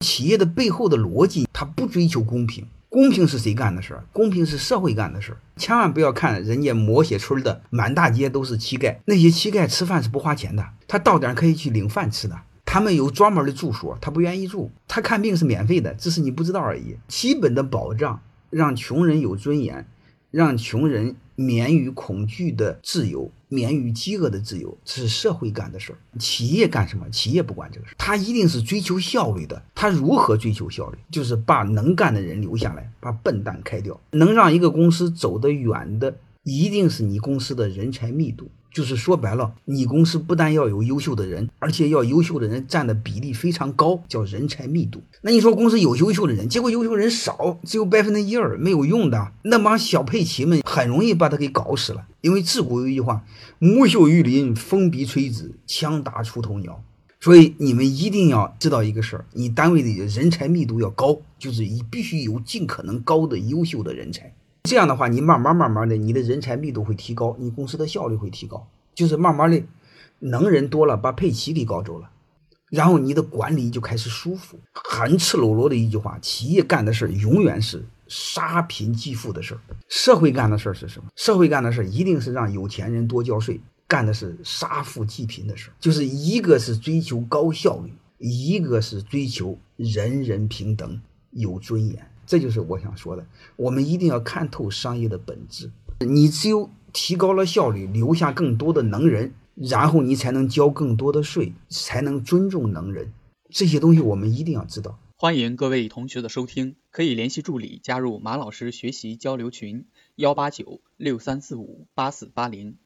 企业的背后的逻辑，它不追求公平。公平是谁干的事儿？公平是社会干的事儿。千万不要看人家磨铁村的满大街都是乞丐，那些乞丐吃饭是不花钱的，他到点可以去领饭吃的。他们有专门的住所，他不愿意住。他看病是免费的，只是你不知道而已。基本的保障，让穷人有尊严，让穷人免于恐惧的自由。免于饥饿的自由，这是社会干的事儿。企业干什么？企业不管这个事儿，他一定是追求效率的。他如何追求效率？就是把能干的人留下来，把笨蛋开掉。能让一个公司走得远的，一定是你公司的人才密度。就是说白了，你公司不但要有优秀的人，而且要优秀的人占的比例非常高，叫人才密度。那你说公司有优秀的人，结果优秀人少，只有百分之一二，没有用的，那帮小佩奇们很容易把他给搞死了。因为自古有一句话：“木秀于林，风必摧之；枪打出头鸟。”所以你们一定要知道一个事儿：你单位的人才密度要高，就是你必须有尽可能高的优秀的人才。这样的话，你慢慢慢慢的，你的人才密度会提高，你公司的效率会提高。就是慢慢的，能人多了，把佩奇给搞走了，然后你的管理就开始舒服。很赤裸裸的一句话：企业干的事儿永远是杀贫济富的事儿，社会干的事儿是什么？社会干的事儿一定是让有钱人多交税，干的是杀富济贫的事儿。就是一个是追求高效率，一个是追求人人平等、有尊严。这就是我想说的，我们一定要看透商业的本质。你只有提高了效率，留下更多的能人，然后你才能交更多的税，才能尊重能人。这些东西我们一定要知道。欢迎各位同学的收听，可以联系助理加入马老师学习交流群：幺八九六三四五八四八零。